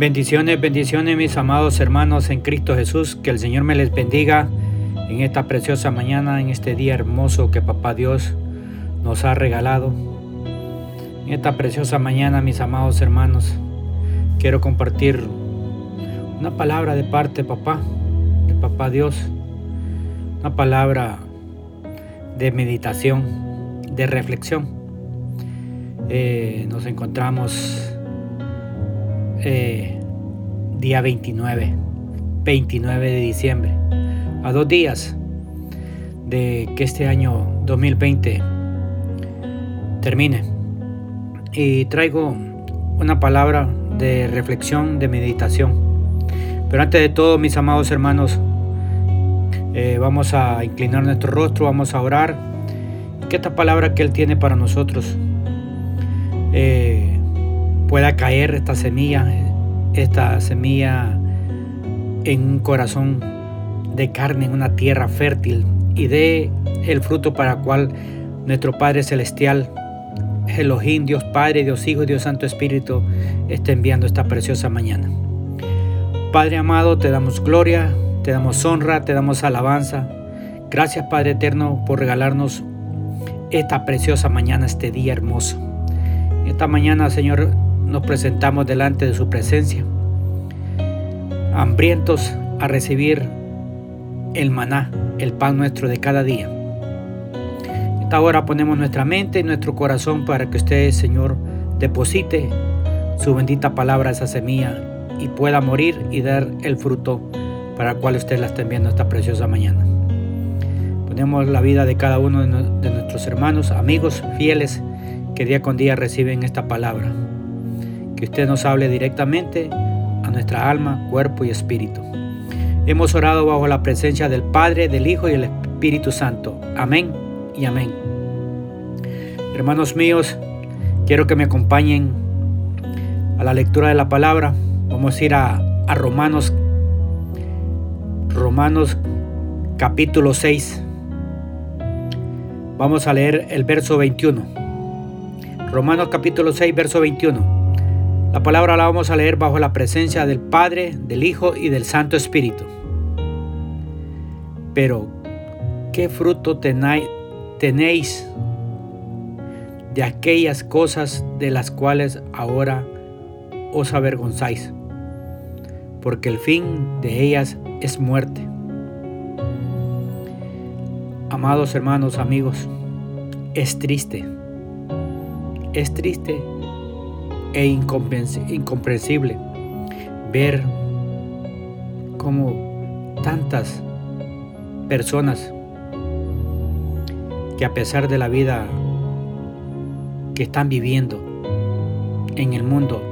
Bendiciones, bendiciones mis amados hermanos en Cristo Jesús. Que el Señor me les bendiga en esta preciosa mañana, en este día hermoso que Papá Dios nos ha regalado. En esta preciosa mañana, mis amados hermanos, quiero compartir una palabra de parte, papá, de Papá Dios. Una palabra de meditación, de reflexión. Eh, nos encontramos eh, día 29, 29 de diciembre, a dos días de que este año 2020 termine. Y traigo una palabra de reflexión, de meditación. Pero antes de todo, mis amados hermanos, eh, vamos a inclinar nuestro rostro, vamos a orar. Que esta palabra que Él tiene para nosotros eh, pueda caer esta semilla, esta semilla en un corazón de carne, en una tierra fértil y dé el fruto para cual nuestro Padre Celestial, Elohim, Dios Padre, Dios Hijo y Dios Santo Espíritu está enviando esta preciosa mañana. Padre amado, te damos gloria, te damos honra, te damos alabanza. Gracias Padre Eterno por regalarnos esta preciosa mañana, este día hermoso. Esta mañana, Señor, nos presentamos delante de su presencia, hambrientos a recibir el maná, el pan nuestro de cada día. Esta hora ponemos nuestra mente y nuestro corazón para que usted, Señor, deposite su bendita palabra, esa semilla, y pueda morir y dar el fruto para el cual usted la está enviando esta preciosa mañana. Ponemos la vida de cada uno de nuestros hermanos, amigos, fieles, que día con día reciben esta palabra que usted nos hable directamente a nuestra alma, cuerpo y espíritu. Hemos orado bajo la presencia del Padre, del Hijo y del Espíritu Santo. Amén y amén. Hermanos míos, quiero que me acompañen a la lectura de la palabra. Vamos a ir a, a Romanos, Romanos capítulo 6. Vamos a leer el verso 21. Romanos capítulo 6, verso 21. La palabra la vamos a leer bajo la presencia del Padre, del Hijo y del Santo Espíritu. Pero, ¿qué fruto tenéis de aquellas cosas de las cuales ahora os avergonzáis? Porque el fin de ellas es muerte. Amados hermanos, amigos, es triste. Es triste e incomprensible ver cómo tantas personas que a pesar de la vida que están viviendo en el mundo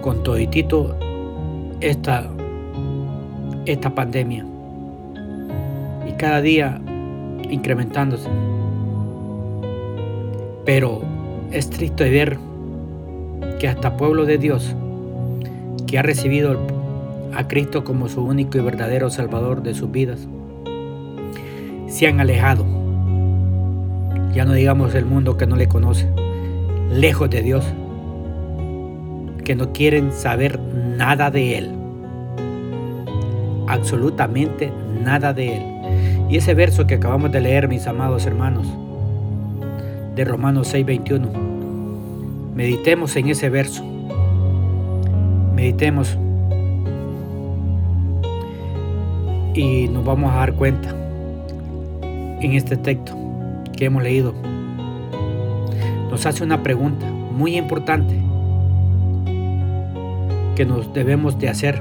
con toditito esta, esta pandemia y cada día incrementándose. Pero es triste ver que hasta pueblo de Dios, que ha recibido a Cristo como su único y verdadero Salvador de sus vidas, se han alejado. Ya no digamos el mundo que no le conoce, lejos de Dios, que no quieren saber nada de Él, absolutamente nada de Él. Y ese verso que acabamos de leer, mis amados hermanos, de Romanos 6:21, Meditemos en ese verso. Meditemos. Y nos vamos a dar cuenta en este texto que hemos leído. Nos hace una pregunta muy importante que nos debemos de hacer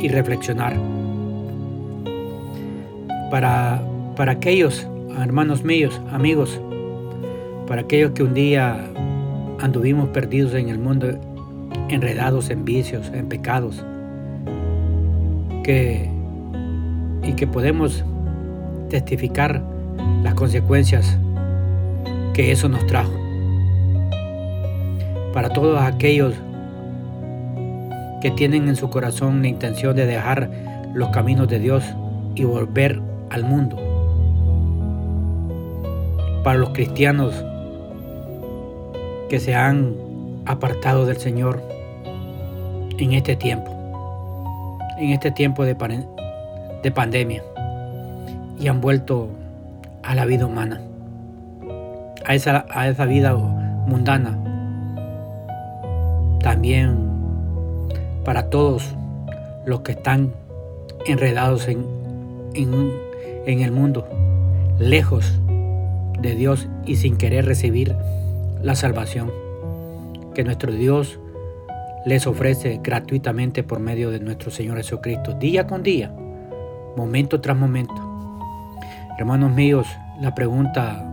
y reflexionar. Para, para aquellos hermanos míos, amigos, para aquellos que un día anduvimos perdidos en el mundo, enredados en vicios, en pecados, que, y que podemos testificar las consecuencias que eso nos trajo. Para todos aquellos que tienen en su corazón la intención de dejar los caminos de Dios y volver al mundo. Para los cristianos que se han apartado del Señor en este tiempo, en este tiempo de, de pandemia, y han vuelto a la vida humana, a esa, a esa vida mundana. También para todos los que están enredados en, en, en el mundo, lejos de Dios y sin querer recibir la salvación que nuestro Dios les ofrece gratuitamente por medio de nuestro Señor Jesucristo, día con día, momento tras momento. Hermanos míos, la pregunta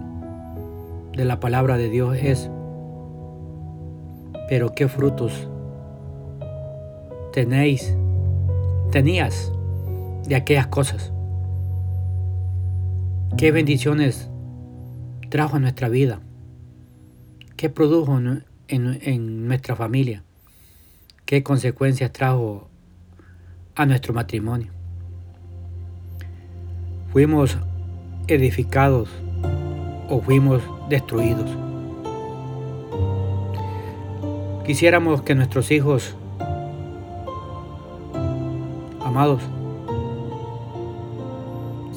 de la palabra de Dios es, ¿pero qué frutos tenéis, tenías de aquellas cosas? ¿Qué bendiciones trajo a nuestra vida? ¿Qué produjo en, nuestra familia? ¿Qué consecuencias trajo a nuestro matrimonio? ¿Fuimos edificados o fuimos destruidos? Quisiéramos que nuestros hijos, amados,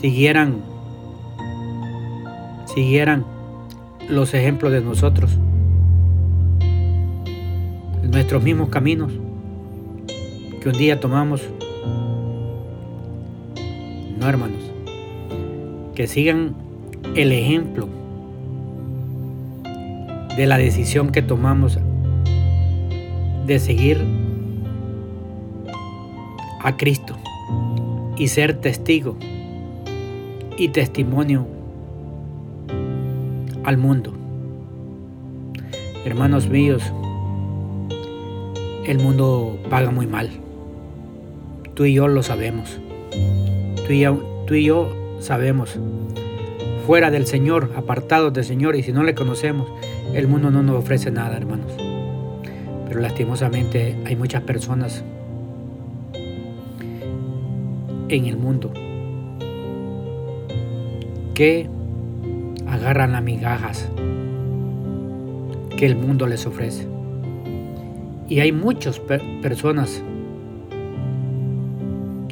siguieran siguieran los ejemplos de nosotros, nuestros mismos caminos que un día tomamos. No, hermanos, que sigan el ejemplo de la decisión que tomamos de seguir a Cristo y ser testigo y testimonio al mundo. Hermanos míos, el mundo paga muy mal. Tú y yo lo sabemos. Tú y yo, tú y yo sabemos. Fuera del Señor, apartados del Señor, y si no le conocemos, el mundo no nos ofrece nada, hermanos. Pero lastimosamente hay muchas personas en el mundo que agarran las migajas que el mundo les ofrece. Y hay muchas personas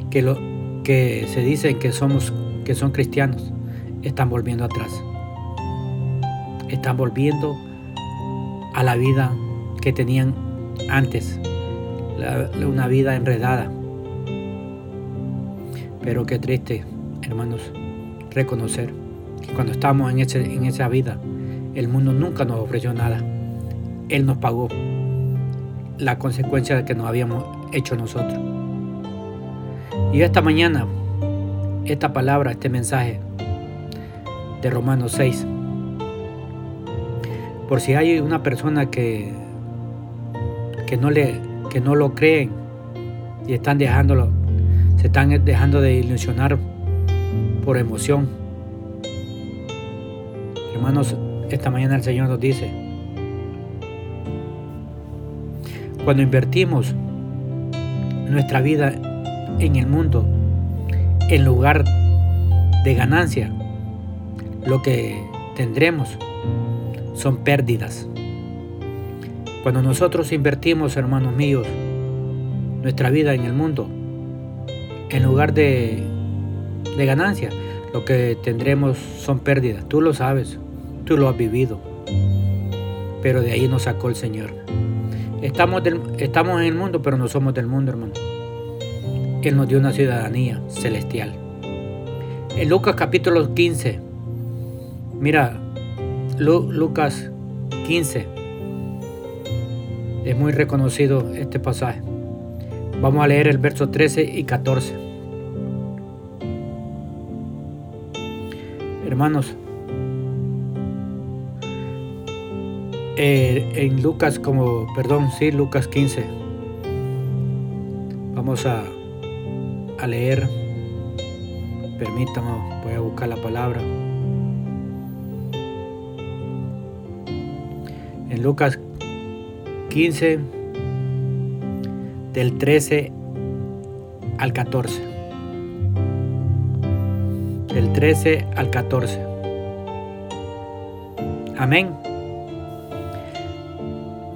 que, lo, que se dicen que, somos, que son cristianos, están volviendo atrás. Están volviendo a la vida que tenían antes, una vida enredada. Pero qué triste, hermanos, reconocer cuando estábamos en, en esa vida, el mundo nunca nos ofreció nada. Él nos pagó la consecuencia de que nos habíamos hecho nosotros. Y esta mañana, esta palabra, este mensaje de Romanos 6, por si hay una persona que, que, no, le, que no lo creen y están dejándolo, se están dejando de ilusionar por emoción, Hermanos, esta mañana el Señor nos dice, cuando invertimos nuestra vida en el mundo, en lugar de ganancia, lo que tendremos son pérdidas. Cuando nosotros invertimos, hermanos míos, nuestra vida en el mundo, en lugar de, de ganancia, lo que tendremos son pérdidas. Tú lo sabes. Tú lo has vivido. Pero de ahí nos sacó el Señor. Estamos, estamos en el mundo, pero no somos del mundo, hermano. Él nos dio una ciudadanía celestial. En Lucas capítulo 15, mira, Lucas 15, es muy reconocido este pasaje. Vamos a leer el verso 13 y 14. Hermanos, Eh, en Lucas como, perdón, sí, Lucas 15. Vamos a, a leer. Permítame, voy a buscar la palabra. En Lucas 15, del 13 al 14. Del 13 al 14. Amén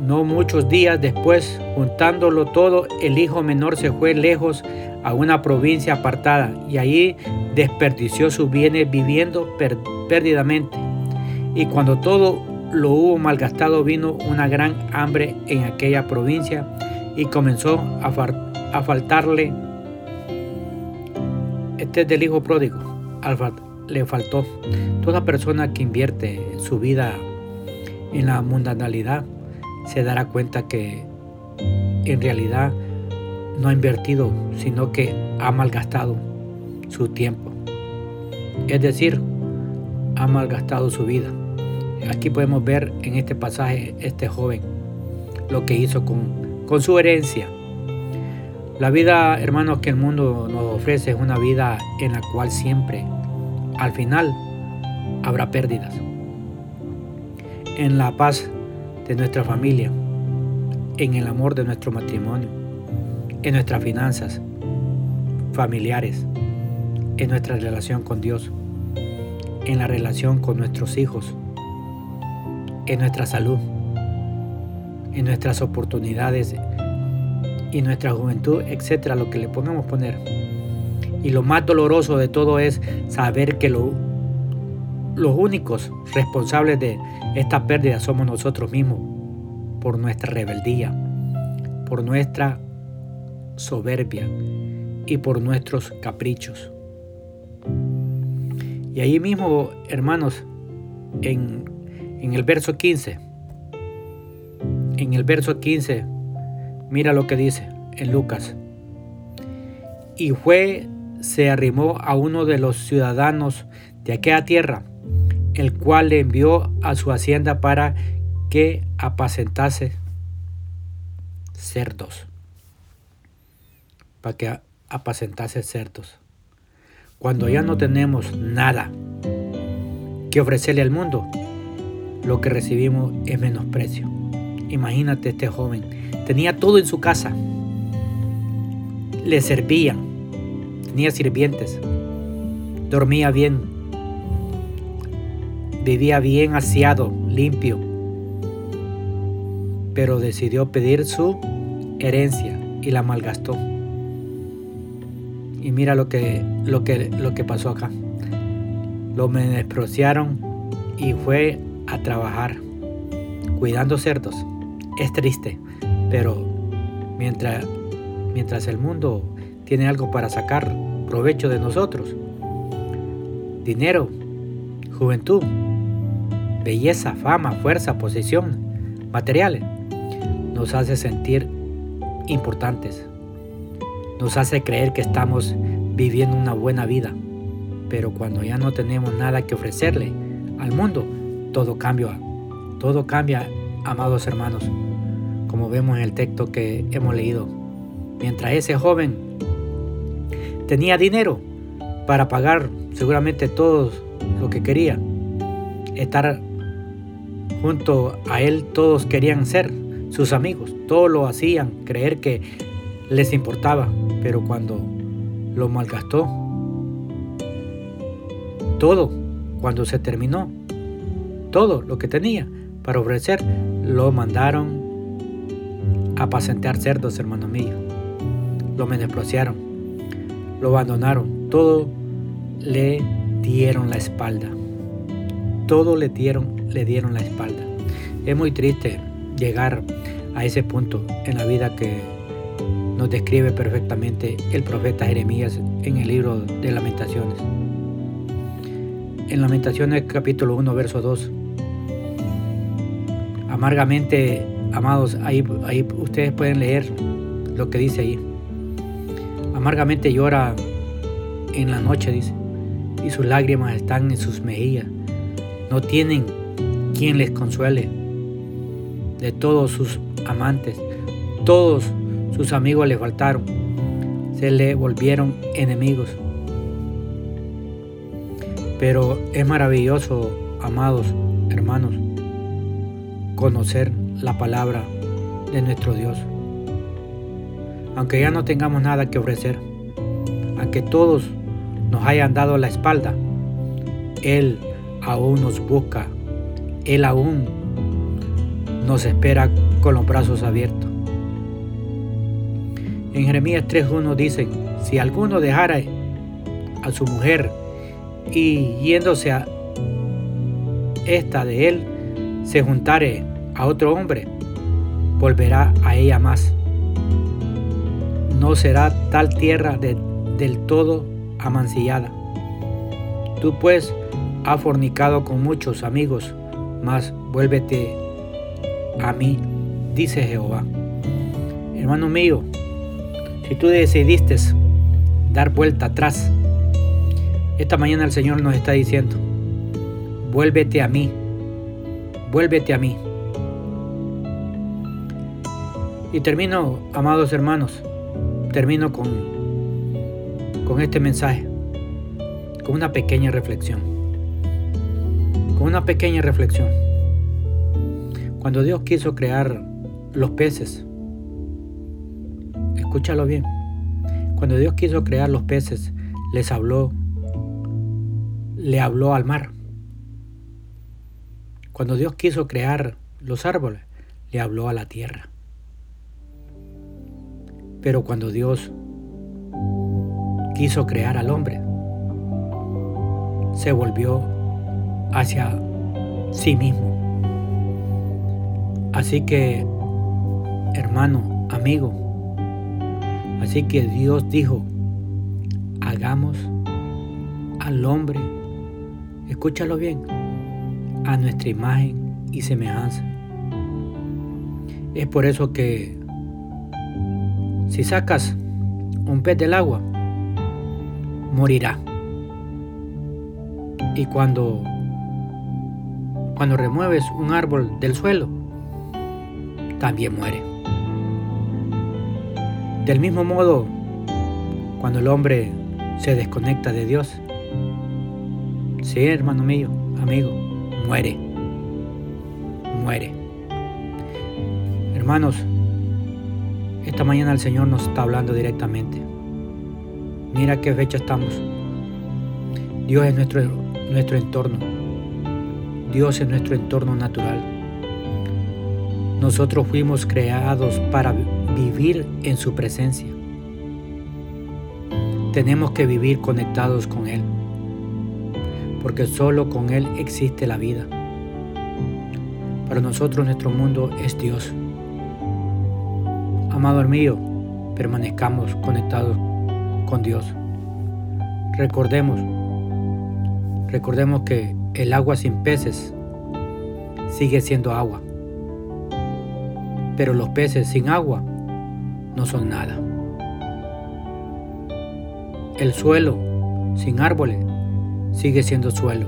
No muchos días después, juntándolo todo, el hijo menor se fue lejos a una provincia apartada y allí desperdició sus bienes viviendo perdidamente. Y cuando todo lo hubo malgastado, vino una gran hambre en aquella provincia y comenzó a, faltarle. Este es del hijo pródigo. Le faltó. Toda persona que invierte su vida en la mundanalidad se dará cuenta que en realidad no ha invertido, sino que ha malgastado su tiempo. Es decir, ha malgastado su vida. Aquí podemos ver en este pasaje este joven lo que hizo con, con su herencia. La vida, hermanos, que el mundo nos ofrece es una vida en la cual siempre, al final, habrá pérdidas. En la paz de nuestra familia, en el amor de nuestro matrimonio, en nuestras finanzas familiares, en nuestra relación con Dios, en la relación con nuestros hijos, en nuestra salud, en nuestras oportunidades y nuestra juventud, etcétera, lo que le pongamos poner. Y lo más doloroso de todo es saber que lo, los únicos responsables de esta pérdida somos nosotros mismos por nuestra rebeldía, por nuestra soberbia y por nuestros caprichos. Y ahí mismo, hermanos, en, en el verso 15, en el verso 15, mira lo que dice en Lucas. Y fue, se arrimó a uno de los ciudadanos de aquella tierra, el cual le envió a su hacienda para que apacentase cerdos. Para que apacentase cerdos. Cuando ya no tenemos nada que ofrecerle al mundo, lo que recibimos es menosprecio. Imagínate este joven, tenía todo en su casa, le servían, tenía sirvientes, dormía bien, vivía bien aseado, limpio, pero decidió pedir su herencia y la malgastó. Y mira lo que, lo que, lo que pasó acá. Lo menospreciaron y fue a trabajar cuidando cerdos. Es triste, pero mientras, mientras el mundo tiene algo para sacar provecho de nosotros, dinero, juventud, belleza, fama, fuerza, posición, materiales, nos hace sentir importantes, nos hace creer que estamos viviendo una buena vida. Pero cuando ya no tenemos nada que ofrecerle al mundo, todo cambia. Todo cambia, amados hermanos, como vemos en el texto que hemos leído. Mientras ese joven tenía dinero para pagar seguramente todo lo que quería, estar junto a él todos querían ser sus amigos, todos lo hacían creer que les importaba, pero cuando lo malgastó, todo, cuando se terminó, todo lo que tenía para ofrecer, lo mandaron a apacentar cerdos, hermano mío. Lo menospreciaron, lo abandonaron, todo le dieron la espalda. Todo le dieron, le dieron la espalda. Es muy triste llegar a ese punto en la vida que nos describe perfectamente el profeta Jeremías en el libro de Lamentaciones. En Lamentaciones capítulo 1, verso 2. Amargamente, amados, ahí, ahí ustedes pueden leer lo que dice ahí. Amargamente llora en la noche, dice, y sus lágrimas están en sus mejillas. No tienen quien les consuele. De todos sus amantes, todos sus amigos le faltaron, se le volvieron enemigos. Pero es maravilloso, amados hermanos, conocer la palabra de nuestro Dios. Aunque ya no tengamos nada que ofrecer, aunque todos nos hayan dado la espalda, Él aún nos busca, Él aún nos espera con los brazos abiertos. En Jeremías 3.1 dicen, si alguno dejara a su mujer y yéndose a esta de él, se juntare a otro hombre, volverá a ella más. No será tal tierra del todo amancillada. Tú pues has fornicado con muchos amigos, mas vuélvete a mí, dice Jehová. Hermano mío, si tú decidiste dar vuelta atrás, esta mañana el Señor nos está diciendo, vuélvete a mí, vuélvete a mí. Y termino, amados hermanos, termino con, con este mensaje, con una pequeña reflexión, una pequeña reflexión. Cuando Dios quiso crear los peces, escúchalo bien, cuando Dios quiso crear los peces, les habló, le habló al mar. Cuando Dios quiso crear los árboles, le habló a la tierra. Pero cuando Dios quiso crear al hombre, se volvió hacia sí mismo. Así que, hermano, amigo, así que Dios dijo, hagamos al hombre, escúchalo bien, a nuestra imagen y semejanza. Es por eso que si sacas un pez del agua, morirá. Y cuando cuando remueves un árbol del suelo, también muere. Del mismo modo, cuando el hombre se desconecta de Dios, sí, hermano mío, amigo, muere. Muere. Hermanos, esta mañana el Señor nos está hablando directamente. Mira qué fecha estamos. Dios es nuestro, nuestro entorno. Dios es nuestro entorno natural. Nosotros fuimos creados para vivir en su presencia. Tenemos que vivir conectados con Él, porque solo con Él existe la vida. Para nosotros nuestro mundo es Dios. Amado mío, permanezcamos conectados con Dios. Recordemos, recordemos que el agua sin peces sigue siendo agua pero los peces sin agua no son nada. El suelo sin árboles sigue siendo suelo,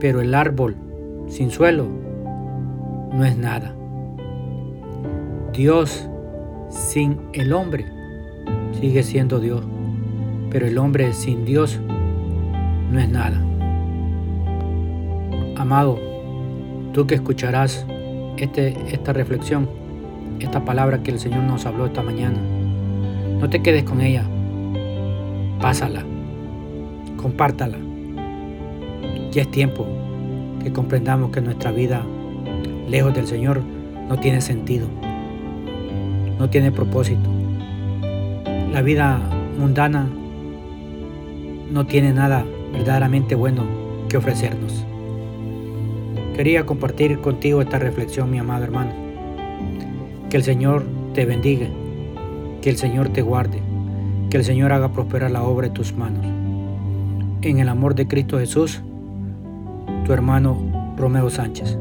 pero el árbol sin suelo no es nada. Dios sin el hombre sigue siendo Dios, pero el hombre sin Dios no es nada. Amado, tú que escucharás este, esta reflexión, esta palabra que el Señor nos habló esta mañana. No te quedes con ella, pásala, compártala. Ya es tiempo que comprendamos que nuestra vida lejos del Señor no tiene sentido, no tiene propósito. La vida mundana no tiene nada verdaderamente bueno que ofrecernos. Quería compartir contigo esta reflexión, mi amado hermano. Que el Señor te bendiga, que el Señor te guarde, que el Señor haga prosperar la obra de tus manos. En el amor de Cristo Jesús, tu hermano Romeo Sánchez.